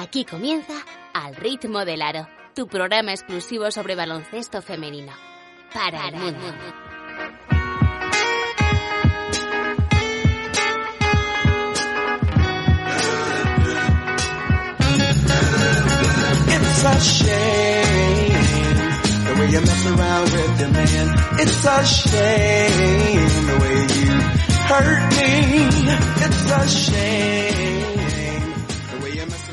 Aquí comienza Al ritmo del aro, tu programa exclusivo sobre baloncesto femenino. Para, el mundo. It's a shame the way you mess around with your man. It's a shame the way you hurt me. It's a shame